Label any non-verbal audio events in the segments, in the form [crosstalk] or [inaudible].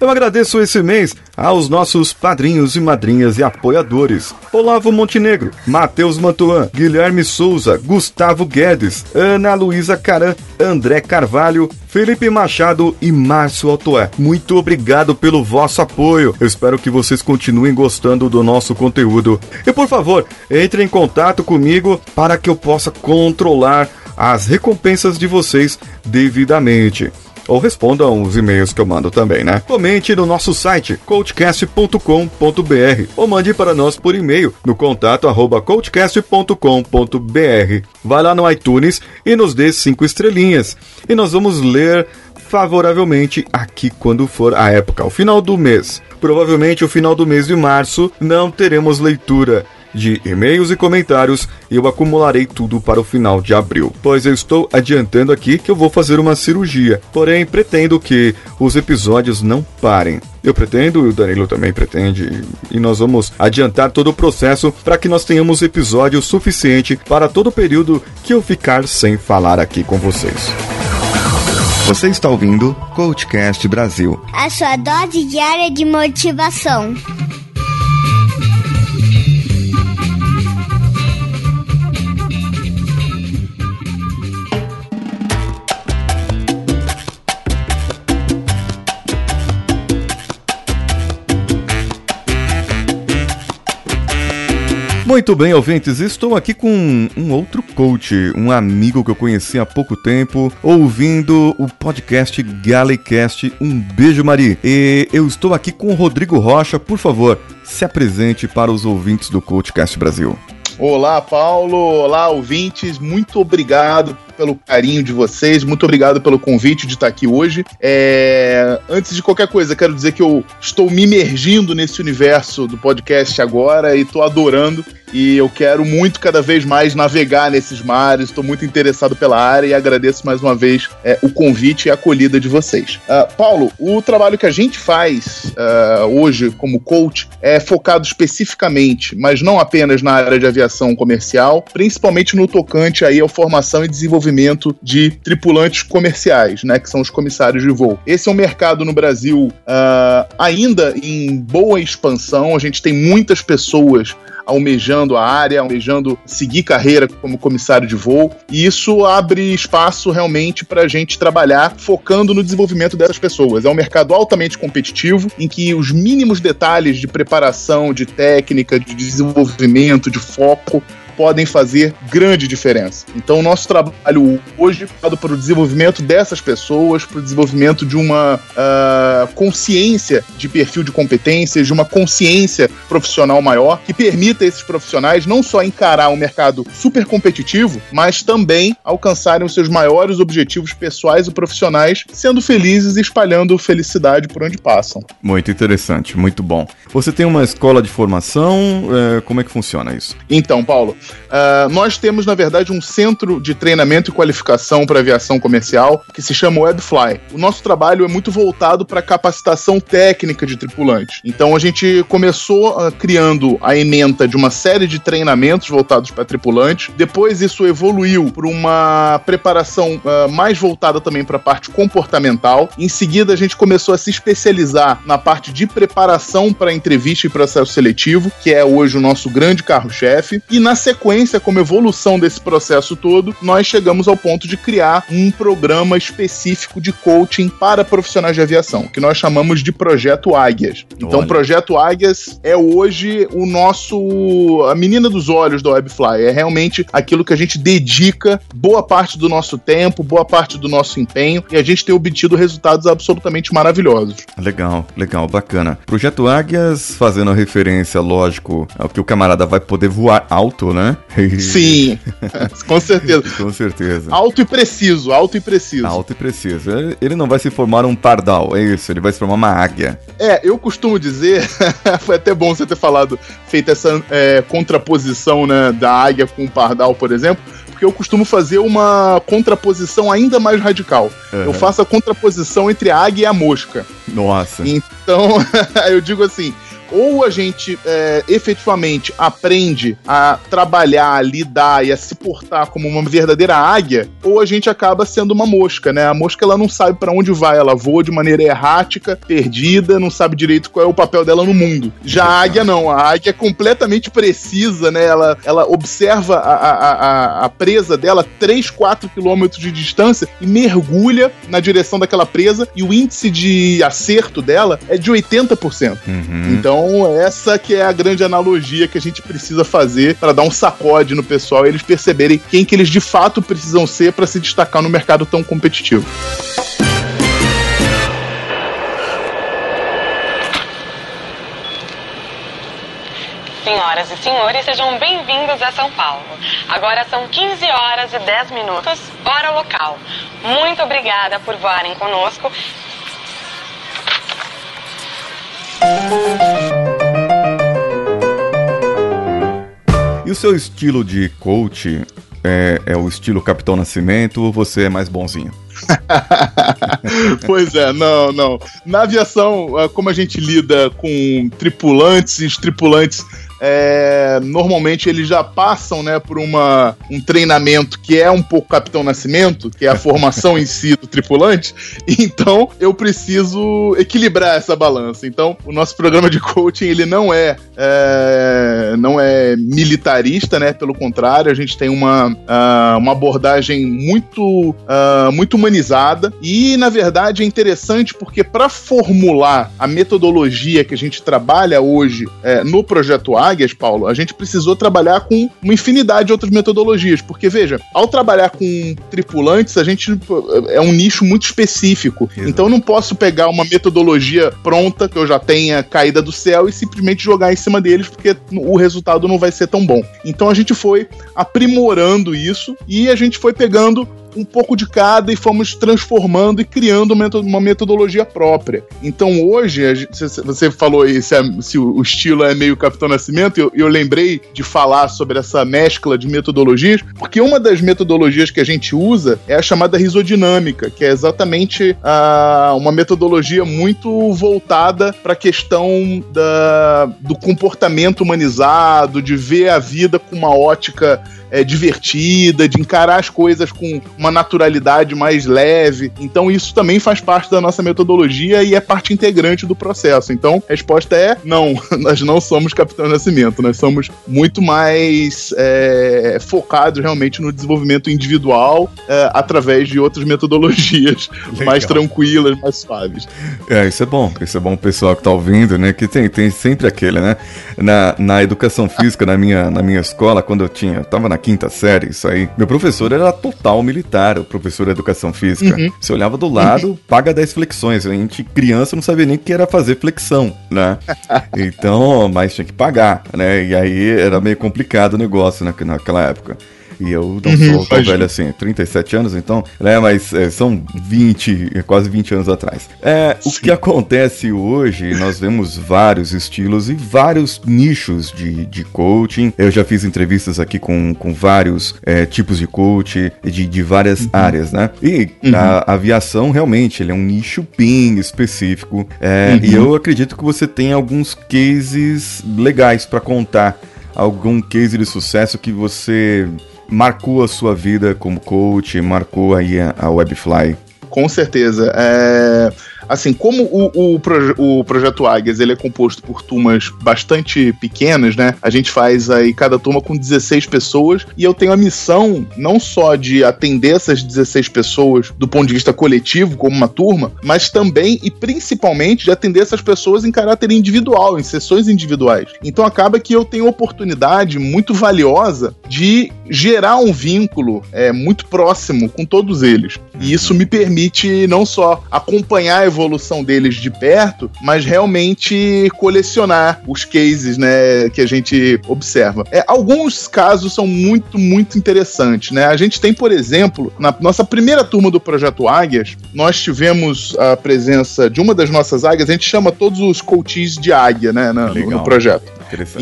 Eu agradeço esse mês aos nossos padrinhos e madrinhas e apoiadores: Olavo Montenegro, Matheus Mantuan, Guilherme Souza, Gustavo Guedes, Ana Luísa Caran, André Carvalho, Felipe Machado e Márcio Altoé. Muito obrigado pelo vosso apoio. Eu espero que vocês continuem gostando do nosso conteúdo. E por favor, entre em contato comigo para que eu possa controlar as recompensas de vocês devidamente ou respondam os e-mails que eu mando também, né? Comente no nosso site coachcast.com.br ou mande para nós por e-mail no contato arroba coachcast.com.br. Vai lá no iTunes e nos dê cinco estrelinhas e nós vamos ler favoravelmente aqui quando for a época, o final do mês. Provavelmente o final do mês de março não teremos leitura de e-mails e comentários eu acumularei tudo para o final de abril, pois eu estou adiantando aqui que eu vou fazer uma cirurgia. Porém, pretendo que os episódios não parem. Eu pretendo, e o Danilo também pretende, e nós vamos adiantar todo o processo para que nós tenhamos episódio suficiente para todo o período que eu ficar sem falar aqui com vocês. Você está ouvindo Coachcast Brasil a sua dose diária de motivação. Muito bem, ouvintes, estou aqui com um outro coach, um amigo que eu conheci há pouco tempo, ouvindo o podcast Galecast. Um beijo, Mari. E eu estou aqui com o Rodrigo Rocha. Por favor, se apresente para os ouvintes do Coachcast Brasil. Olá, Paulo. Olá, ouvintes. Muito obrigado pelo carinho de vocês, muito obrigado pelo convite de estar aqui hoje. É... Antes de qualquer coisa, quero dizer que eu estou me imergindo nesse universo do podcast agora e estou adorando. E eu quero muito, cada vez mais, navegar nesses mares. Estou muito interessado pela área e agradeço mais uma vez é, o convite e a acolhida de vocês. Uh, Paulo, o trabalho que a gente faz uh, hoje como coach é focado especificamente, mas não apenas na área de aviação comercial, principalmente no tocante aí à formação e desenvolvimento de tripulantes comerciais, né, que são os comissários de voo. Esse é um mercado no Brasil uh, ainda em boa expansão. A gente tem muitas pessoas almejando a área, almejando seguir carreira como comissário de voo. E isso abre espaço realmente para a gente trabalhar focando no desenvolvimento dessas pessoas. É um mercado altamente competitivo em que os mínimos detalhes de preparação, de técnica, de desenvolvimento, de foco podem fazer grande diferença. Então, o nosso trabalho hoje é para o desenvolvimento dessas pessoas, para o desenvolvimento de uma uh, consciência de perfil de competências, de uma consciência profissional maior, que permita a esses profissionais não só encarar um mercado super competitivo, mas também alcançarem os seus maiores objetivos pessoais e profissionais, sendo felizes e espalhando felicidade por onde passam. Muito interessante, muito bom. Você tem uma escola de formação, é, como é que funciona isso? Então, Paulo, Uh, nós temos, na verdade, um centro de treinamento e qualificação para aviação comercial que se chama Webfly. O nosso trabalho é muito voltado para capacitação técnica de tripulantes. Então, a gente começou uh, criando a ementa de uma série de treinamentos voltados para tripulantes. Depois, isso evoluiu para uma preparação uh, mais voltada também para a parte comportamental. Em seguida, a gente começou a se especializar na parte de preparação para entrevista e processo seletivo, que é hoje o nosso grande carro-chefe. E na sequência, sequência, como evolução desse processo todo, nós chegamos ao ponto de criar um programa específico de coaching para profissionais de aviação, que nós chamamos de Projeto Águias. Então, o Projeto Águias é hoje o nosso. a menina dos olhos da Webfly. É realmente aquilo que a gente dedica boa parte do nosso tempo, boa parte do nosso empenho, e a gente tem obtido resultados absolutamente maravilhosos. Legal, legal, bacana. Projeto Águias, fazendo referência, lógico, ao que o camarada vai poder voar alto, né? Né? Sim, [laughs] com certeza. com certeza. Alto e preciso, alto e preciso. Alto e preciso. Ele não vai se formar um pardal, é isso, ele vai se formar uma águia. É, eu costumo dizer, [laughs] foi até bom você ter falado, feito essa é, contraposição né, da águia com o pardal, por exemplo, porque eu costumo fazer uma contraposição ainda mais radical. Uhum. Eu faço a contraposição entre a águia e a mosca. Nossa. Então, [laughs] eu digo assim, ou a gente é, efetivamente aprende a trabalhar, a lidar e a se portar como uma verdadeira águia, ou a gente acaba sendo uma mosca, né? A mosca ela não sabe para onde vai, ela voa de maneira errática, perdida, não sabe direito qual é o papel dela no mundo. Já a águia não, a águia é completamente precisa, né? Ela, ela observa a, a, a, a presa dela 3, 4 quilômetros de distância e mergulha na direção daquela presa e o índice de acerto dela é de 80%. Uhum. Então, essa que é a grande analogia que a gente precisa fazer para dar um sacode no pessoal e eles perceberem quem que eles de fato precisam ser para se destacar no mercado tão competitivo. Senhoras e senhores, sejam bem-vindos a São Paulo. Agora são 15 horas e 10 minutos, hora local. Muito obrigada por voarem conosco. E o seu estilo de coach é, é o estilo Capitão Nascimento ou você é mais bonzinho? [laughs] pois é, não, não. Na aviação, ah, como a gente lida com tripulantes e tripulantes é, normalmente eles já passam né, por uma, um treinamento que é um pouco Capitão Nascimento, que é a formação em si do tripulante, então eu preciso equilibrar essa balança. Então, o nosso programa de coaching ele não é, é não é militarista, né? Pelo contrário, a gente tem uma, uh, uma abordagem muito, uh, muito humanizada e, na verdade, é interessante porque para formular a metodologia que a gente trabalha hoje é, no projeto Águias, Paulo, a gente precisou trabalhar com uma infinidade de outras metodologias. Porque, veja, ao trabalhar com tripulantes, a gente é um nicho muito específico. Exato. Então eu não posso pegar uma metodologia pronta, que eu já tenha caída do céu, e simplesmente jogar em cima deles, porque o resultado não vai ser tão bom. Então a gente foi aprimorando isso e a gente foi pegando um pouco de cada e fomos transformando e criando uma metodologia própria. Então hoje, você falou aí se, se o estilo é meio Capitão Nascimento, eu, eu lembrei de falar sobre essa mescla de metodologias, porque uma das metodologias que a gente usa é a chamada risodinâmica, que é exatamente uh, uma metodologia muito voltada para a questão da, do comportamento humanizado, de ver a vida com uma ótica é, divertida, de encarar as coisas com uma naturalidade mais leve. Então, isso também faz parte da nossa metodologia e é parte integrante do processo. Então, a resposta é não, [laughs] nós não somos Capitão Nascimento, nós somos muito mais é, focados realmente no desenvolvimento individual é, através de outras metodologias [laughs] Legal. mais tranquilas, mais suaves. É, isso é bom, isso é bom o pessoal que está ouvindo, né? Que tem, tem sempre aquele, né? Na, na educação física, na minha, na minha escola, quando eu tinha, eu tava na quinta série, isso aí. Meu professor era total militar, o professor de educação física. Uhum. Você olhava do lado, uhum. paga 10 flexões. A gente, criança, não sabia nem o que era fazer flexão, né? [laughs] então, mas tinha que pagar, né? E aí era meio complicado o negócio naquela época. E eu não uhum, sou tão velho assim, 37 anos, então, né? Mas é, são 20, quase 20 anos atrás. É, o que acontece hoje, nós vemos vários estilos e vários nichos de, de coaching. Eu já fiz entrevistas aqui com, com vários é, tipos de coach, de, de várias uhum. áreas, né? E uhum. a aviação, realmente, ele é um nicho bem específico. É, e uhum. eu acredito que você tem alguns cases legais para contar. Algum case de sucesso que você marcou a sua vida como coach, marcou aí a, Webfly? Com certeza. É assim, como o, o, proje o projeto Águias ele é composto por turmas bastante pequenas, né? A gente faz aí cada turma com 16 pessoas e eu tenho a missão não só de atender essas 16 pessoas do ponto de vista coletivo, como uma turma, mas também e principalmente de atender essas pessoas em caráter individual, em sessões individuais. Então acaba que eu tenho oportunidade muito valiosa de gerar um vínculo é, muito próximo com todos eles. E isso me permite não só acompanhar a evolução deles de perto, mas realmente colecionar os cases, né, que a gente observa. É, alguns casos são muito, muito interessantes, né? A gente tem, por exemplo, na nossa primeira turma do Projeto Águias, nós tivemos a presença de uma das nossas águias, a gente chama todos os coaches de águia, né, no, no projeto.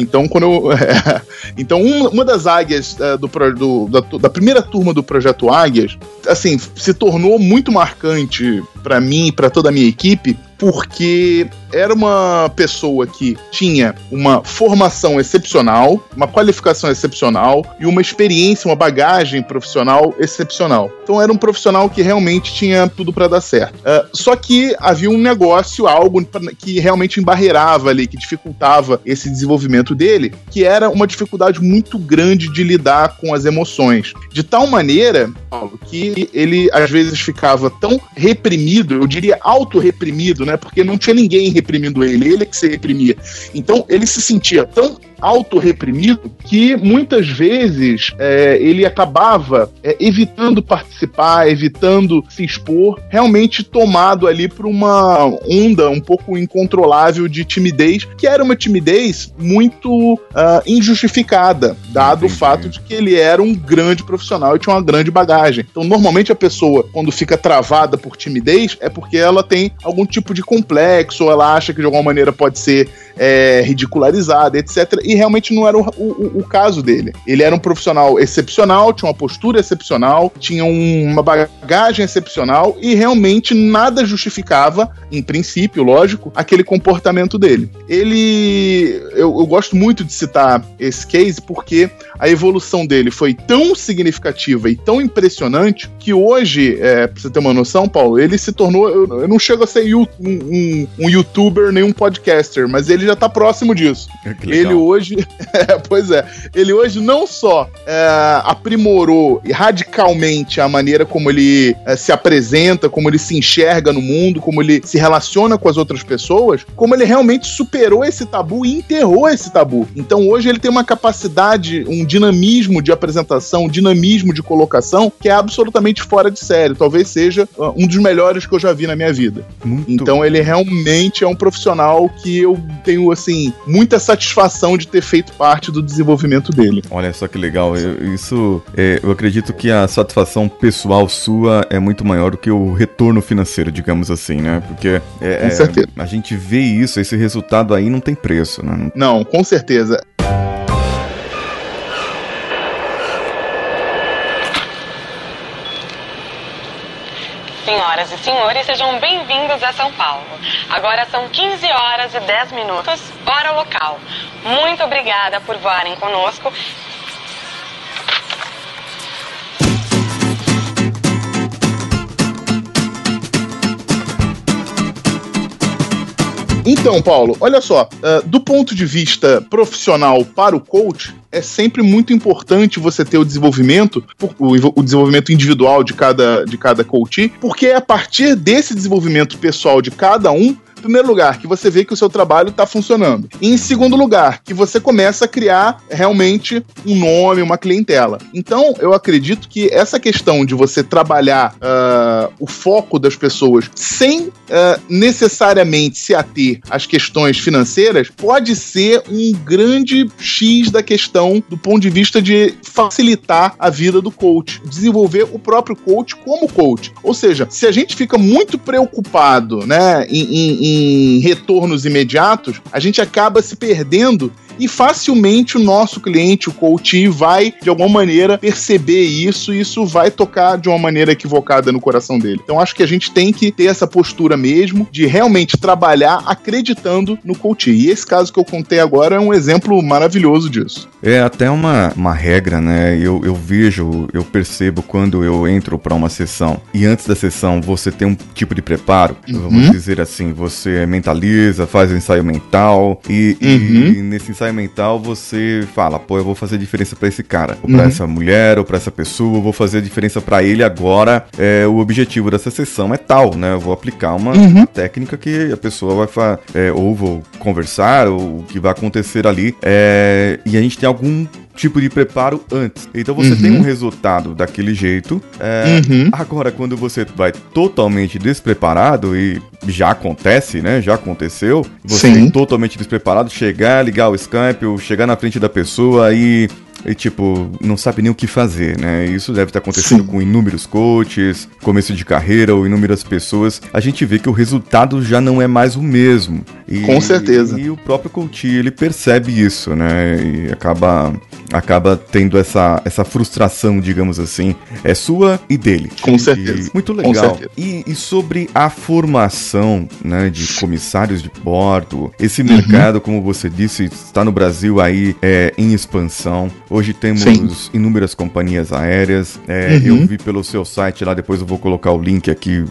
Então, quando eu, [laughs] então uma, uma, das águias é, do, do da, da, primeira turma do projeto Águias, assim, se tornou muito marcante para mim e para toda a minha equipe, porque era uma pessoa que tinha uma formação excepcional, uma qualificação excepcional e uma experiência, uma bagagem profissional excepcional. Então era um profissional que realmente tinha tudo para dar certo. Uh, só que havia um negócio, algo que realmente embarreirava ali, que dificultava esse desenvolvimento dele, que era uma dificuldade muito grande de lidar com as emoções. De tal maneira, Paulo, que ele às vezes ficava tão reprimido, eu diria auto-reprimido, né? Porque não tinha ninguém reprimindo ele, ele é que se reprimia. Então ele se sentia tão autorreprimido que muitas vezes é, ele acabava é, evitando participar, evitando se expor, realmente tomado ali por uma onda um pouco incontrolável de timidez, que era uma timidez muito uh, injustificada, dado Entendi. o fato de que ele era um grande profissional e tinha uma grande bagagem. Então, normalmente a pessoa, quando fica travada por timidez, é porque ela tem algum tipo de complexo, ou ela acha que de alguma maneira pode ser é, ridicularizada, etc. E realmente não era o, o, o, caso dele. Ele era um profissional excepcional, tinha uma postura excepcional, tinha uma bagagem excepcional e realmente nada justificava, em princípio, lógico, aquele comportamento dele. Ele. Eu, eu gosto muito de citar esse case porque a evolução dele foi tão significativa e tão impressionante que hoje, é, pra você ter uma noção, Paulo, ele se tornou. Eu, eu não chego a ser um, um, um youtuber nem um podcaster, mas ele já tá próximo disso. [laughs] Ele hoje. [laughs] É, pois é. Ele hoje não só é, aprimorou radicalmente a maneira como ele é, se apresenta, como ele se enxerga no mundo, como ele se relaciona com as outras pessoas, como ele realmente superou esse tabu e enterrou esse tabu. Então hoje ele tem uma capacidade, um dinamismo de apresentação, um dinamismo de colocação que é absolutamente fora de série. Talvez seja uh, um dos melhores que eu já vi na minha vida. Muito. Então ele realmente é um profissional que eu tenho, assim, muita satisfação de ter feito parte do desenvolvimento dele. Olha só que legal. Eu, isso, é, eu acredito que a satisfação pessoal sua é muito maior do que o retorno financeiro, digamos assim, né? Porque é, com certeza. É, a gente vê isso, esse resultado aí não tem preço, né? Não, com certeza. Senhoras e senhores, sejam bem-vindos a São Paulo. Agora são 15 horas e 10 minutos, hora local. Muito obrigada por voarem conosco. Então, Paulo, olha só, uh, do ponto de vista profissional para o coach, é sempre muito importante você ter o desenvolvimento, o, desenvolvimento individual de cada, de cada coach, porque é a partir desse desenvolvimento pessoal de cada um primeiro lugar, que você vê que o seu trabalho está funcionando. E em segundo lugar, que você começa a criar realmente um nome, uma clientela. Então, eu acredito que essa questão de você trabalhar uh, o foco das pessoas sem uh, necessariamente se ater às questões financeiras pode ser um grande X da questão do ponto de vista de facilitar a vida do coach, desenvolver o próprio coach como coach. Ou seja, se a gente fica muito preocupado né, em, em em retornos imediatos, a gente acaba se perdendo e facilmente o nosso cliente, o coach, vai de alguma maneira perceber isso e isso vai tocar de uma maneira equivocada no coração dele. Então acho que a gente tem que ter essa postura mesmo de realmente trabalhar acreditando no coach. E esse caso que eu contei agora é um exemplo maravilhoso disso. É até uma, uma regra, né? Eu, eu vejo, eu percebo quando eu entro para uma sessão e antes da sessão você tem um tipo de preparo, uhum. vamos dizer assim, você mentaliza, faz o ensaio mental e, uhum. e nesse ensaio mental, você fala, pô, eu vou fazer diferença para esse cara, ou pra uhum. essa mulher, ou pra essa pessoa, eu vou fazer diferença para ele agora. É, o objetivo dessa sessão é tal, né? Eu vou aplicar uma, uhum. técnica que a pessoa vai é, ou vou conversar, ou o que vai acontecer ali. É, e a gente tem algum tipo de preparo antes. Então você uhum. tem um resultado daquele jeito. É, uhum. Agora, quando você vai totalmente despreparado, e já acontece, né? Já aconteceu, você Sim. totalmente despreparado, chegar, ligar o Skype, ou chegar na frente da pessoa e e, tipo, não sabe nem o que fazer, né? Isso deve estar acontecendo Sim. com inúmeros coaches, começo de carreira ou inúmeras pessoas. A gente vê que o resultado já não é mais o mesmo. E, Com certeza. E o próprio Coutinho, ele percebe isso, né? E acaba, acaba tendo essa, essa frustração, digamos assim, é sua e dele. Com certeza. E, muito legal. certeza. E, e sobre a formação né, de comissários de bordo, Uhum. esse mercado, como você disse, está no Brasil aí é, em expansão. Hoje temos Sim. inúmeras companhias aéreas. É, Uhum. Eu vi pelo seu site lá, depois eu vou colocar o link aqui,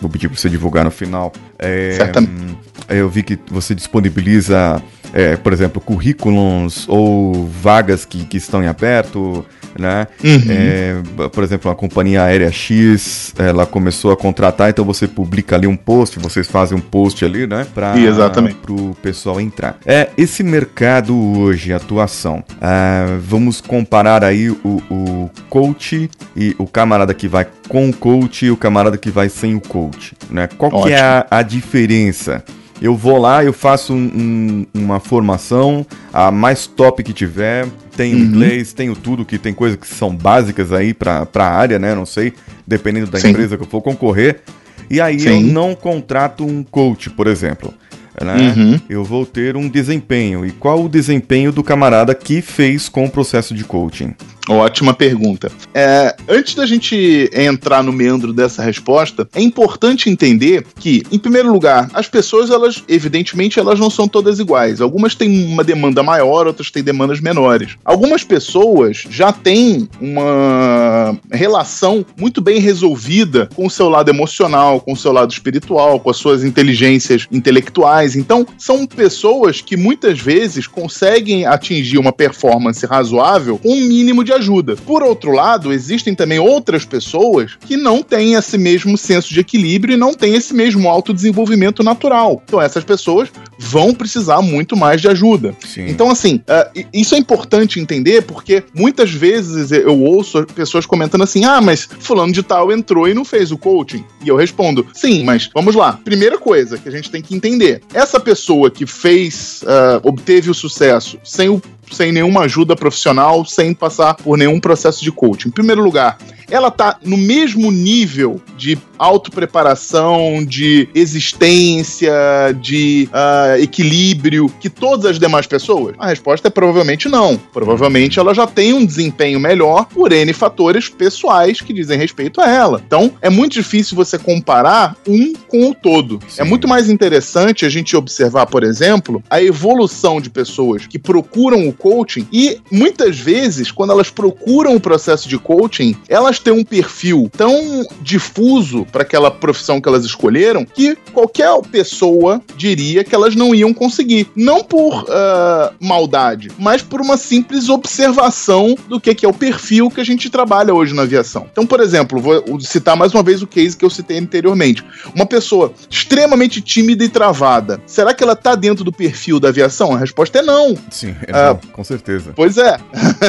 vou pedir para você divulgar no final. É, Certamente. hum, eu vi que você disponibiliza, é, por exemplo, currículos ou vagas que, que estão em aberto, né? Uhum. É, por exemplo, a companhia aérea X, ela começou a contratar, então você publica ali um post, vocês fazem um post ali, né? Para Exatamente. o pessoal entrar. É, esse mercado hoje, atuação, ah, vamos comparar aí o, o coach e o camarada que vai com o coach e o camarada que vai sem o coach, né? Qual que é a, a diferença? Eu vou lá, eu faço um- um- uma formação, a mais top que tiver, tenho Uhum. inglês, tenho tudo, que tem coisas que são básicas aí pra, pra área, né? Não sei, dependendo da Sim. empresa que eu for concorrer. E aí eu Sim. não contrato um coach, por exemplo. Né? Uhum. Eu vou ter um desempenho. E qual o desempenho do camarada que fez com o processo de coaching? Ótima pergunta. É, antes da gente entrar no meandro dessa resposta, é importante entender que, em primeiro lugar, as pessoas, elas, evidentemente, elas não são todas iguais. Algumas têm uma demanda maior, outras têm demandas menores. Algumas pessoas já têm uma relação muito bem resolvida com o seu lado emocional, com o seu lado espiritual, com as suas inteligências intelectuais. Então, são pessoas que muitas vezes conseguem atingir uma performance razoável com um mínimo de ajuda. Por outro lado, existem também outras pessoas que não têm esse mesmo senso de equilíbrio e não têm esse mesmo autodesenvolvimento natural. Então, essas pessoas vão precisar muito mais de ajuda. Sim. Então, assim, i- isso é importante entender porque muitas vezes eu ouço pessoas comentando assim: ah, mas fulano de tal entrou e não fez o coaching. E eu respondo: sim, mas vamos lá. Primeira coisa que a gente tem que entender: essa pessoa que fez, ah, obteve o sucesso sem o sem nenhuma ajuda profissional, sem passar por nenhum processo de coaching. Em primeiro lugar, ela tá no mesmo nível de autopreparação, de existência, de ah, equilíbrio que todas as demais pessoas? A resposta é provavelmente não. Provavelmente ela já tem um desempenho melhor por N fatores pessoais que dizem respeito a ela. Então, é muito difícil você comparar um com o todo. Sim. É muito mais interessante a gente observar, por exemplo, a evolução de pessoas que procuram o coaching e muitas vezes, quando elas procuram o processo de coaching, elas têm um perfil tão difuso para aquela profissão que elas escolheram que qualquer pessoa diria que elas não iam conseguir. Não por ah, maldade, mas por uma simples observação do que, que é o perfil que a gente trabalha hoje na aviação. Então, por exemplo, vou citar mais uma vez o case que eu citei anteriormente. Uma pessoa extremamente tímida e travada, será que ela está dentro do perfil da aviação? A resposta é não. Sim, é, Ah, não, com certeza. Pois é.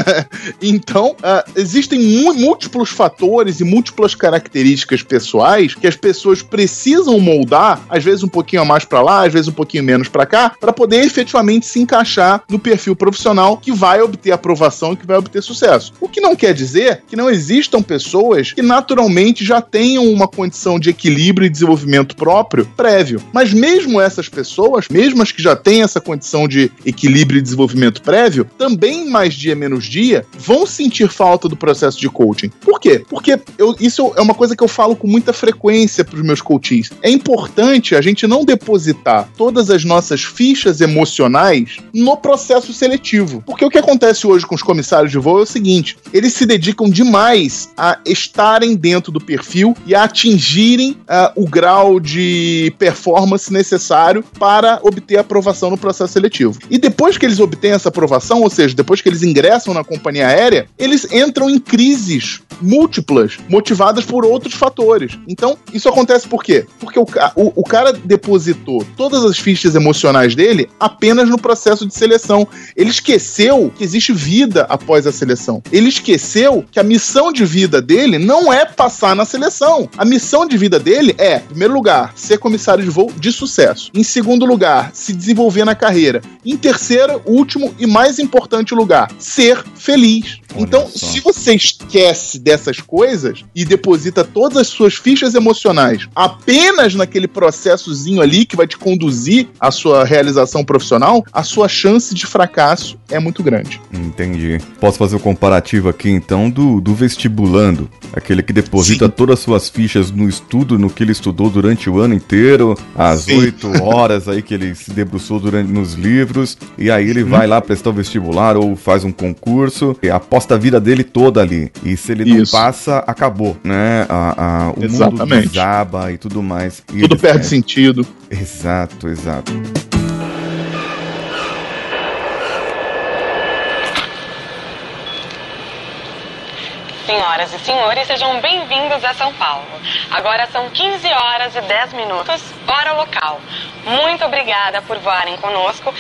[laughs] então, ah, existem múltiplos fatores e múltiplas características pessoais que as pessoas precisam moldar, às vezes um pouquinho a mais pra lá, às vezes um pouquinho menos pra cá, para poder efetivamente se encaixar no perfil profissional que vai obter aprovação e que vai obter sucesso. O que não quer dizer que não existam pessoas que naturalmente já tenham uma condição de equilíbrio e desenvolvimento próprio prévio. Mas mesmo essas pessoas, mesmo as que já têm essa condição de equilíbrio e desenvolvimento prévio, também mais dia menos dia vão sentir falta do processo de coaching. Por quê? Porque eu- isso é uma coisa que eu falo com muita frequência para os meus coaches. É importante a gente não depositar todas as nossas fichas emocionais no processo seletivo. Porque o que acontece hoje com os comissários de voo é o seguinte: eles se dedicam demais a estarem dentro do perfil e a atingirem ah, o grau de performance necessário para obter aprovação no processo seletivo. E depois que eles obtêm essa aprovação, ou seja, depois que eles ingressam na companhia aérea, eles entram em crises múltiplas, motivadas por outros fatores. Então, isso acontece por quê? Porque o, o, o cara depositou todas as fichas emocionais dele apenas no processo de seleção. Ele esqueceu que existe vida após a seleção. Ele esqueceu que a missão de vida dele não é passar na seleção. A missão de vida dele é, em primeiro lugar, ser comissário de voo de sucesso. Em segundo lugar, se desenvolver na carreira. Em terceiro, último e mais importante lugar, ser feliz. Olha então, só. se você esquece dessas coisas e deposita todas as suas fichas emocionais apenas naquele processozinho ali que vai te conduzir à sua realização profissional, a sua chance de fracasso é muito grande. Entendi. Posso fazer o um comparativo aqui então do, do vestibulando, aquele que deposita Sim. todas as suas fichas no estudo, no que ele estudou durante o ano inteiro, as oito horas aí que ele se debruçou durante nos livros, e aí ele Sim. vai lá prestar o vestibular ou faz um concurso, e aposta a vida dele toda ali. E se ele não Isso. passa, acabou, né? A, a, o Exatamente. desaba e tudo mais. E tudo perde é... sentido. Exato, exato. Senhoras e senhores, sejam bem-vindos a São Paulo. Agora são 15 horas e 10 minutos, hora local. Muito obrigada por voarem conosco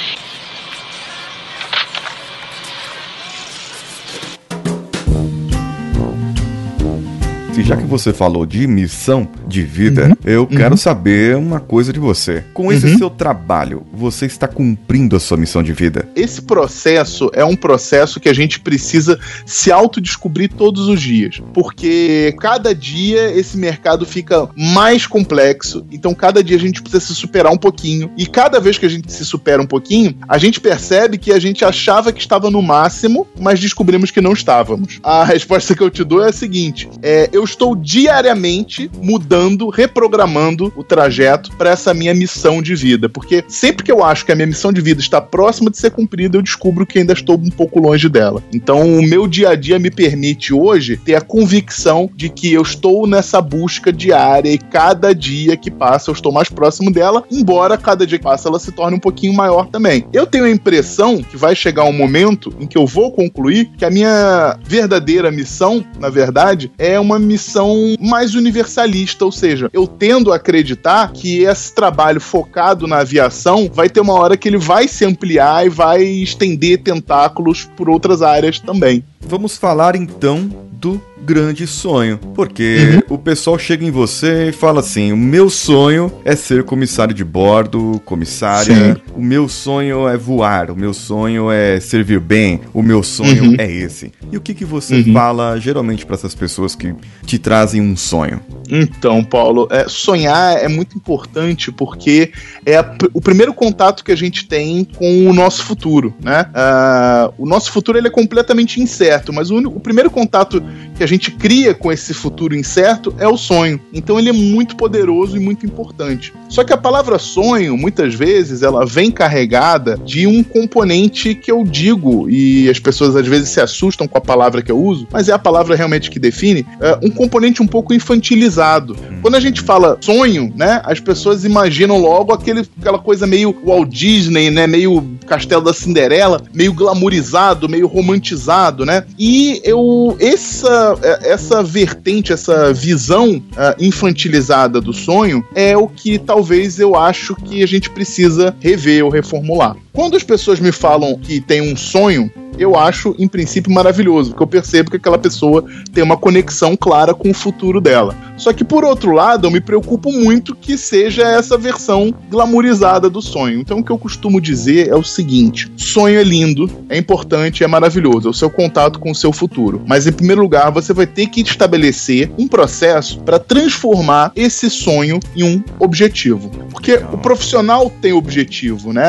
E já que você falou de missão de vida, uhum, eu uhum. quero saber uma coisa de você. Com esse uhum. seu trabalho, você está cumprindo a sua missão de vida? Esse processo é um processo que a gente precisa se autodescobrir todos os dias, porque cada dia esse mercado fica mais complexo, então cada dia a gente precisa se superar um pouquinho, e cada vez que a gente se supera um pouquinho, a gente percebe que a gente achava que estava no máximo, mas descobrimos que não estávamos. A resposta que eu te dou é a seguinte: é, eu estou diariamente mudando, reprogramando o trajeto para essa minha missão de vida. Porque sempre que eu acho que a minha missão de vida está próxima de ser cumprida, eu descubro que ainda estou um pouco longe dela. Então, o meu dia a dia me permite hoje ter a convicção de que eu estou nessa busca diária e cada dia que passa eu estou mais próximo dela, embora cada dia que passa ela se torne um pouquinho maior também. Eu tenho a impressão que vai chegar um momento em que eu vou concluir que a minha verdadeira missão, na verdade, é uma missão missão mais universalista, ou seja, eu tendo a acreditar que esse trabalho focado na aviação vai ter uma hora que ele vai se ampliar e vai estender tentáculos por outras áreas também. Vamos falar então do grande sonho. Porque uhum. o pessoal chega em você e fala assim: o meu sonho é ser comissário de bordo, comissária. Sim. O meu sonho é voar, o meu sonho é servir bem, o meu sonho uhum. é esse. E o que, que você uhum. fala geralmente para essas pessoas que te trazem um sonho? Então, Paulo, é, sonhar é muito importante porque é a, o primeiro contato que a gente tem com o nosso futuro, né? Uh, o nosso futuro ele é completamente incerto, mas o, único, o primeiro contato que a gente cria com esse futuro incerto é o sonho. Então ele é muito poderoso e muito importante. Só que a palavra sonho, muitas vezes, ela vem carregada de um componente que eu digo, e as pessoas às vezes se assustam com a palavra que eu uso, mas é a palavra realmente que define, é um componente um pouco infantilizado. Quando a gente fala sonho, né, as pessoas imaginam logo aquele, aquela coisa meio Walt Disney, né, meio Castelo da Cinderela, meio glamourizado, meio romantizado, né? E eu essa essa vertente, essa visão uh, infantilizada do sonho é o que talvez eu acho que a gente precisa rever ou reformular. Quando as pessoas me falam que tem um sonho, eu acho, em princípio, maravilhoso, porque eu percebo que aquela pessoa tem uma conexão clara com o futuro dela. Só que, por outro lado, eu me preocupo muito que seja essa versão glamourizada do sonho. Então, o que eu costumo dizer é o seguinte: sonho é lindo, é importante, é maravilhoso, é o seu contato com o seu futuro. Mas, em primeiro lugar, você vai ter que estabelecer um processo para transformar esse sonho em um objetivo. Porque o profissional tem objetivo, né?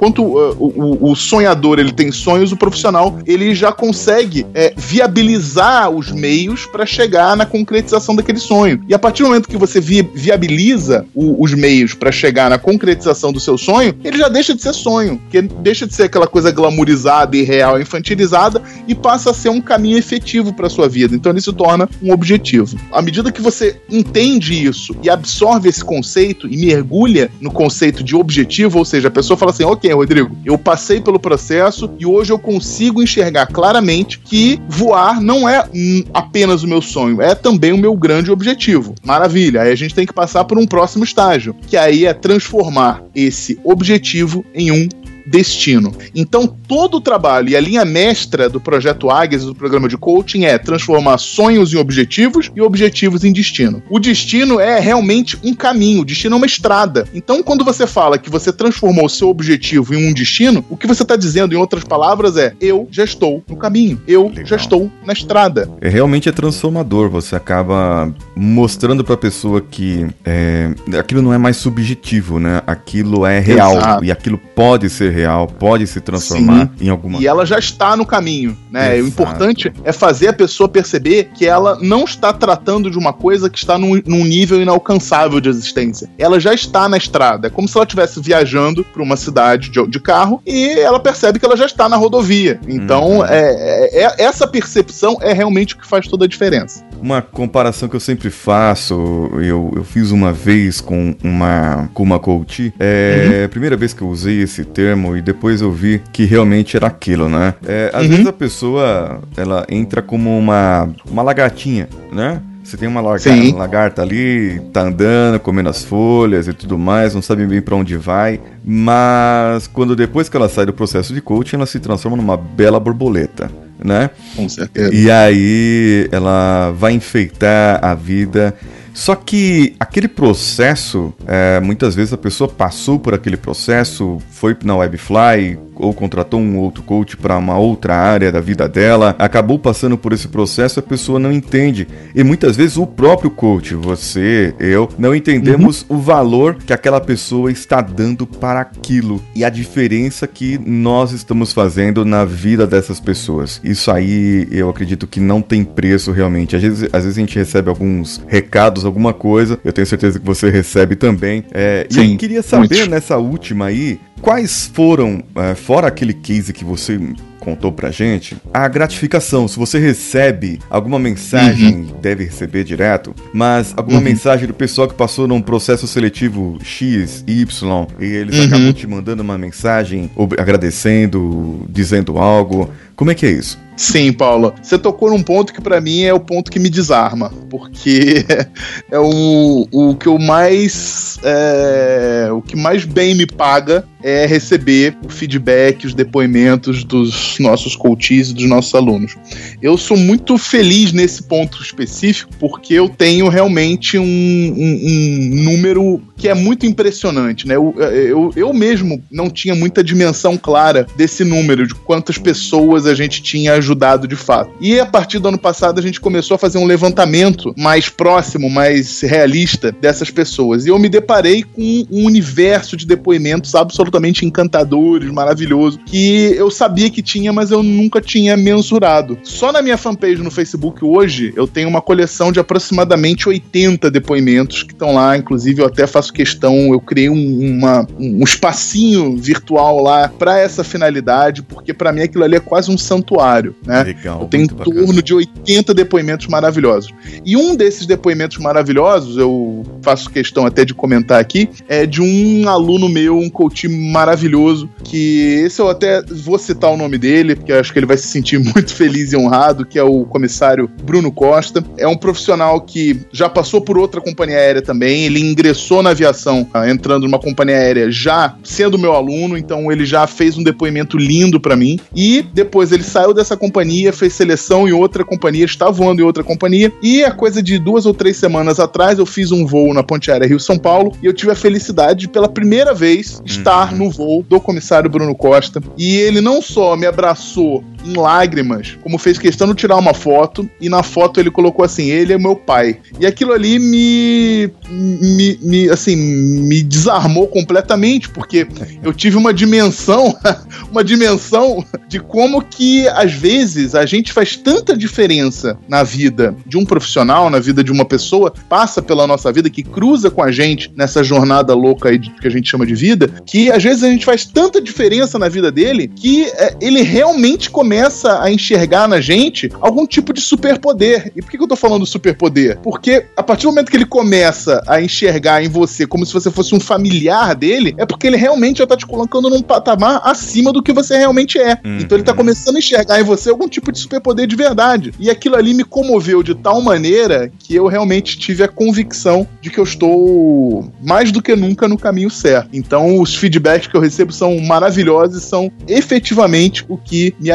Enquanto uh, o, o, sonhador ele tem sonhos, o profissional ele já consegue é, viabilizar os meios para chegar na concretização daquele sonho. E a partir do momento que você vi, viabiliza o, os meios para chegar na concretização do seu sonho, ele já deixa de ser sonho, que deixa de ser aquela coisa glamourizada, irreal, infantilizada e passa a ser um caminho efetivo para sua vida. Então ele se torna um objetivo. À medida que você entende isso e absorve esse conceito e mergulha no conceito de objetivo, ou seja, a pessoa fala assim: ok, Rodrigo, eu passei pelo processo e hoje eu consigo enxergar claramente que voar não é apenas o meu sonho, é também o meu grande objetivo. Maravilha, aí a gente tem que passar por um próximo estágio, que aí é transformar esse objetivo em um destino. Então, todo o trabalho e a linha mestra do projeto Águias, do programa de coaching, é transformar sonhos em objetivos e objetivos em destino. O destino é realmente um caminho, o destino é uma estrada. Então, quando você fala que você transformou o seu objetivo em um destino, o que você está dizendo, em outras palavras, é: eu já estou no caminho, eu Legal. já estou na estrada. É, realmente é transformador. Você acaba mostrando para a pessoa que é, aquilo não é mais subjetivo, né? Aquilo é real Exato. e aquilo pode ser real, pode se transformar Sim. em alguma. E ela já está no caminho, né? Exato. O importante é fazer a pessoa perceber que ela não está tratando de uma coisa que está num, num nível inalcançável de existência. Ela já está na estrada. É como se ela estivesse viajando para uma cidade de, de, carro e ela percebe que ela já está na rodovia. Então, uhum. é, é, é, essa percepção é realmente o que faz toda a diferença. Uma comparação que eu sempre faço, eu, eu fiz uma vez com uma, com uma coach. É uhum. a primeira vez que eu usei esse termo e depois eu vi que realmente era aquilo, né? É, às uhum. vezes a pessoa ela entra como uma, uma lagartinha, né? Você tem uma lagarta, lagarta, ali, tá andando, comendo as folhas e tudo mais, não sabe bem para onde vai, mas quando depois que ela sai do processo de coaching, ela se transforma numa bela borboleta, né? Com certeza. E aí ela vai enfeitar a vida só que aquele processo, é, muitas vezes a pessoa passou por aquele processo, foi na Webfly, ou contratou um outro coach para uma outra área da vida dela, acabou passando por esse processo, a pessoa não entende. E muitas vezes o próprio coach, você, eu, não entendemos uhum. o valor que aquela pessoa está dando para aquilo e a diferença que nós estamos fazendo na vida dessas pessoas. Isso aí eu acredito que não tem preço realmente. Às vezes, às vezes a gente recebe alguns recados, alguma coisa, eu tenho certeza que você recebe também. É, Sim, e eu queria saber muito. nessa última aí, Quais foram, é, fora aquele case que você contou pra gente, a gratificação. Se você recebe alguma mensagem, uhum. deve receber direto, mas alguma uhum. mensagem do pessoal que passou num processo seletivo X, Y, e eles uhum. acabam te mandando uma mensagem agradecendo, dizendo algo. Como é que é isso? Sim, Paula. Você tocou num ponto que para mim é o ponto que me desarma, porque [laughs] é o, o que eu mais é, o que mais bem me paga é receber o feedback, os depoimentos dos nossos coaches e dos nossos alunos. Eu sou muito feliz nesse ponto específico porque eu tenho realmente um, um, um número que é muito impressionante, né? Eu, eu, eu mesmo não tinha muita dimensão clara desse número, de quantas pessoas a gente tinha ajudado de fato. E a partir do ano passado a gente começou a fazer um levantamento mais próximo, mais realista dessas pessoas. E eu me deparei com um universo de depoimentos absolutamente encantadores, maravilhoso, que eu sabia que tinha, mas eu nunca tinha mensurado. Só na minha fanpage no Facebook hoje eu tenho uma coleção de aproximadamente 80 depoimentos que estão lá, inclusive eu até faço questão, eu criei um, uma, um espacinho virtual lá para essa finalidade, porque para mim aquilo ali é quase um santuário, né? Legal, eu tenho em torno bacana. de 80 depoimentos maravilhosos. E um desses depoimentos maravilhosos, eu faço questão até de comentar aqui, é de um aluno meu, um coach maravilhoso, que esse eu até vou citar o nome dele, porque acho que ele vai se sentir [laughs] muito feliz e honrado, que é o comissário Bruno Costa. É um profissional que já passou por outra companhia aérea também, ele ingressou na aviação ah, entrando numa companhia aérea já sendo meu aluno, então ele já fez um depoimento lindo para mim. E depois ele saiu dessa companhia, fez seleção em outra companhia, está voando em outra companhia. E a coisa de duas ou três semanas atrás eu fiz um voo na Ponte Aérea Rio-São Paulo e eu tive a felicidade de, pela primeira vez, estar uhum. no voo do comissário Bruno Costa. E ele não só me abraçou abraçou em lágrimas, como fez questão de tirar uma foto, e na foto ele colocou assim: ele é meu pai. E aquilo ali me, me, me assim, me desarmou completamente, porque eu tive uma dimensão, [laughs] uma dimensão de como que às vezes a gente faz tanta diferença na vida de um profissional, na vida de uma pessoa, passa pela nossa vida, que cruza com a gente nessa jornada louca aí que a gente chama de vida, que às vezes a gente faz tanta diferença na vida dele que é, ele realmente começa começa a enxergar na gente algum tipo de superpoder. E por que, que eu tô falando superpoder? Porque a partir do momento que ele começa a enxergar em você como se você fosse um familiar dele, é porque ele realmente já tá te colocando num patamar acima do que você realmente é. Uhum. Então ele tá começando a enxergar em você algum tipo de superpoder de verdade. E aquilo ali me comoveu de tal maneira que eu realmente tive a convicção de que eu estou mais do que nunca no caminho certo. Então os feedbacks que eu recebo são maravilhosos e são efetivamente o que me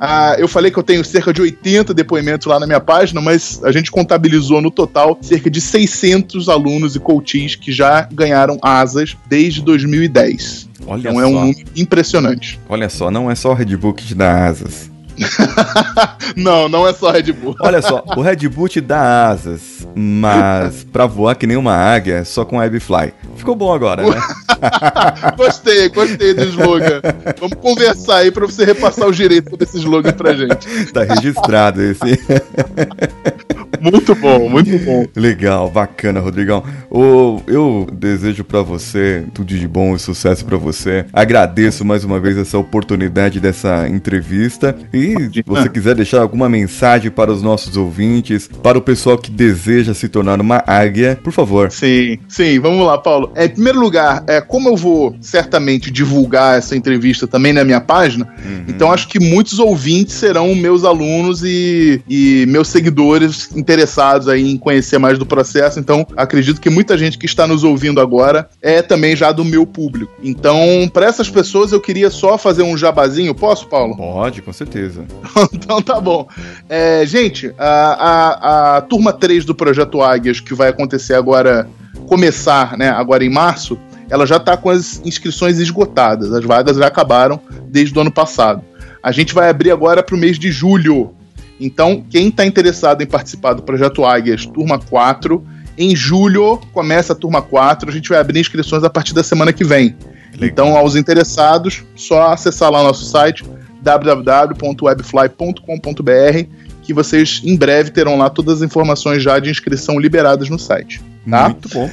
Ah, eu falei que eu tenho cerca de 80 depoimentos lá na minha página, mas a gente contabilizou no total cerca de 600 alunos e coaches que já ganharam asas desde 2010. Olha então só. é um número impressionante. Olha só, não é só o Red Bull que te dá asas. [laughs] não, não é só Red Bull. Olha só, o Red Bull te dá asas, mas pra voar que nem uma águia, só com Webfly. Ficou bom agora, né? [laughs] gostei, gostei do slogan. Vamos conversar aí pra você repassar o direito desse slogan pra gente. Tá registrado esse. [laughs] muito bom, muito bom. Legal, bacana, Rodrigão. O, eu desejo para você tudo de bom e sucesso para você. Agradeço mais uma vez essa oportunidade dessa entrevista. E se você quiser deixar alguma mensagem para os nossos ouvintes, para o pessoal que deseja se tornar uma águia, por favor. Sim, sim, vamos lá, Paulo. É, em primeiro lugar, é, como eu vou certamente divulgar essa entrevista também na minha página, uhum. então acho que muitos ouvintes serão meus alunos e, e meus seguidores interessados aí em conhecer mais do processo. Então, acredito que muita gente que está nos ouvindo agora é também já do meu público. Então, para essas pessoas, eu queria só fazer um jabazinho. Posso, Paulo? Pode, com certeza. [laughs] então tá bom. É, gente, a, a, a turma 3 do Projeto Águias, que vai acontecer agora, começar, né, agora em março, ela já está com as inscrições esgotadas. As vagas já acabaram desde o ano passado. A gente vai abrir agora para o mês de julho. Então, quem está interessado em participar do Projeto Águias, turma 4, em julho começa a turma 4, a gente vai abrir inscrições a partir da semana que vem. Legal. Então, aos interessados, só acessar lá nosso site www.webfly.com.br que vocês em breve terão lá todas as informações já de inscrição liberadas no site. Tá? Muito bom.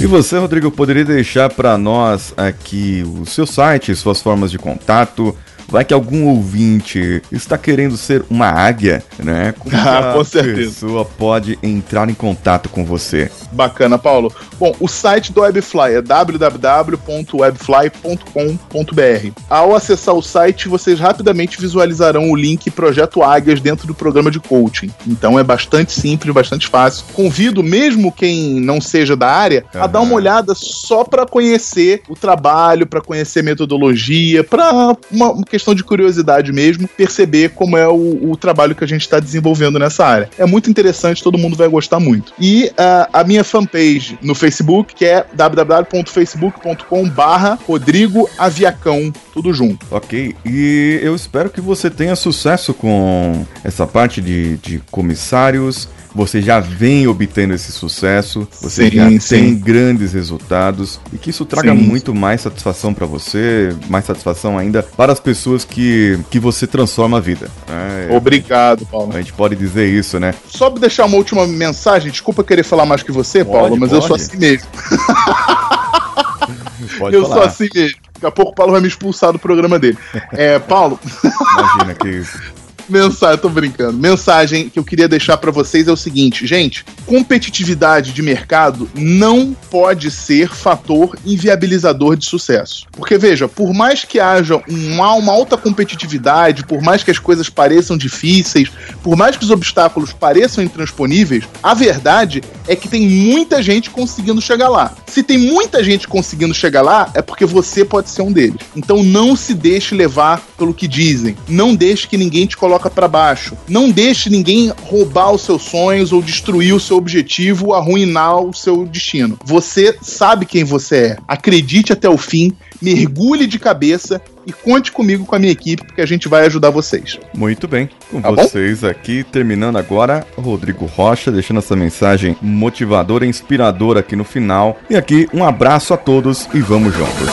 E você, Rodrigo, poderia deixar para nós aqui o seu site, suas formas de contato, Vai que algum ouvinte está querendo ser uma águia, né? Como ah, com certeza. pessoa pode entrar em contato com você? Bacana, Paulo. Bom, o site do Webfly é www.webfly.com.br. Ao acessar o site, vocês rapidamente visualizarão o link Projeto Águias dentro do programa de coaching. Então é bastante simples, bastante fácil. Convido mesmo quem não seja da área uhum. a dar uma olhada só para conhecer o trabalho, para conhecer metodologia, para uma, uma questão de curiosidade mesmo, perceber como é o, o trabalho que a gente está desenvolvendo nessa área. É muito interessante, todo mundo vai gostar muito. E uh, a minha fanpage no Facebook, que é www.facebook.com barra Rodrigo Aviacão, tudo junto. Ok, e eu espero que você tenha sucesso com essa parte de, de comissários, você já vem obtendo esse sucesso, você sim, já sim. tem grandes resultados e que isso traga sim. muito mais satisfação para você, mais satisfação ainda para as pessoas que, que você transforma a vida. Né? Obrigado, Paulo. A gente pode dizer isso, né? Só deixar uma última mensagem, desculpa querer falar mais que você, pode, Paulo, mas [laughs] pode. eu sou assim mesmo. Pode eu falar. sou assim mesmo. Daqui a pouco o Paulo vai me expulsar do programa dele. É, Paulo. Imagina que isso. [laughs] Mensagem, tô brincando. Mensagem que eu queria deixar para vocês é o seguinte, gente: competitividade de mercado não pode ser fator inviabilizador de sucesso. Porque veja, por mais que haja uma, uma alta competitividade, por mais que as coisas pareçam difíceis, por mais que os obstáculos pareçam intransponíveis, a verdade é que tem muita gente conseguindo chegar lá. Se tem muita gente conseguindo chegar lá, é porque você pode ser um deles. Então não se deixe levar pelo que dizem. Não deixe que ninguém te coloque coloca para baixo. Não deixe ninguém roubar os seus sonhos ou destruir o seu objetivo arruinar o seu destino. Você sabe quem você é. Acredite até o fim, mergulhe de cabeça e conte comigo com a minha equipe, porque a gente vai ajudar vocês. Muito bem, com tá vocês bom? aqui, terminando agora, Rodrigo Rocha, deixando essa mensagem motivadora, inspiradora aqui no final. E aqui, um abraço a todos e vamos juntos.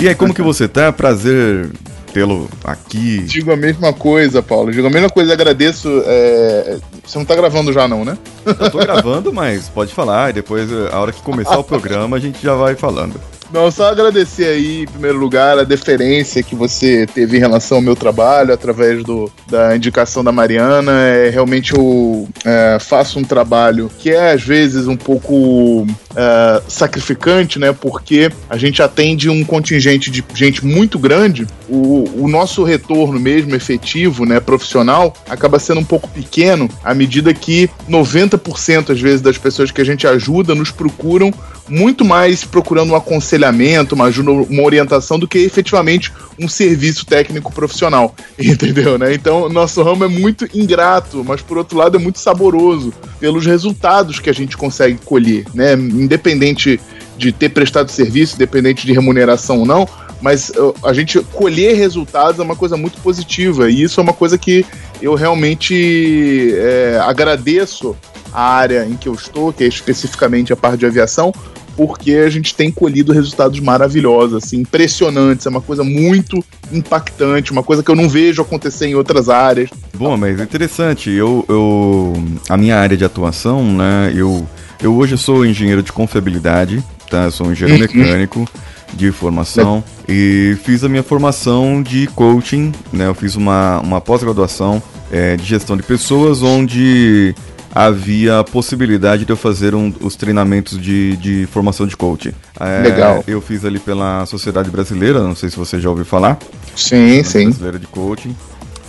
E aí, como que você tá? Prazer tê-lo aqui. Digo a mesma coisa, Paulo. Digo a mesma coisa, agradeço. É... Você não tá gravando já, não, né? Eu tô gravando, mas pode falar. E depois, a hora que começar o programa, a gente já vai falando. Não, só agradecer aí, em primeiro lugar, a deferência que você teve em relação ao meu trabalho, através do, da indicação da Mariana. É, realmente eu é, faço um trabalho que é, às vezes, um pouco é, sacrificante, né? Porque a gente atende um contingente de gente muito grande. O, o nosso retorno mesmo, efetivo, né, profissional, acaba sendo um pouco pequeno à medida que 90% às vezes das pessoas que a gente ajuda nos procuram muito mais procurando um aconselhamento, uma ajuda, uma orientação do que efetivamente um serviço técnico profissional, [laughs] entendeu, né? Então, nosso ramo é muito ingrato, mas por outro lado é muito saboroso pelos resultados que a gente consegue colher, né? Independente de ter prestado serviço, independente de remuneração ou não, mas a gente colher resultados é uma coisa muito positiva. E isso é uma coisa que eu realmente é, agradeço a área em que eu estou, que é especificamente a parte de aviação, porque a gente tem colhido resultados maravilhosos, assim, impressionantes, é uma coisa muito impactante, uma coisa que eu não vejo acontecer em outras áreas. Bom, mas é interessante, eu, eu a minha área de atuação, né, eu, eu hoje sou engenheiro de confiabilidade, tá, eu sou um engenheiro [laughs] mecânico de formação é. e fiz a minha formação de coaching, né, eu fiz uma, uma pós-graduação é, de gestão de pessoas, onde havia a possibilidade de eu fazer um, os treinamentos de, de formação de coaching. É, Legal. Eu fiz ali pela Sociedade Brasileira, não sei se você já ouviu falar. Sim, sim. Brasileira de Coaching.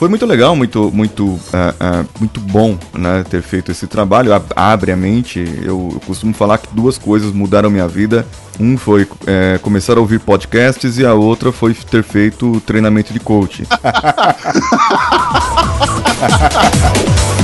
Foi muito legal, muito, muito, uh, uh, muito bom né, ter feito esse trabalho. Abre a mente. Eu, eu, costumo falar que duas coisas mudaram minha vida. Um foi é, começar a ouvir podcasts e a outra foi ter feito treinamento de coaching. [laughs]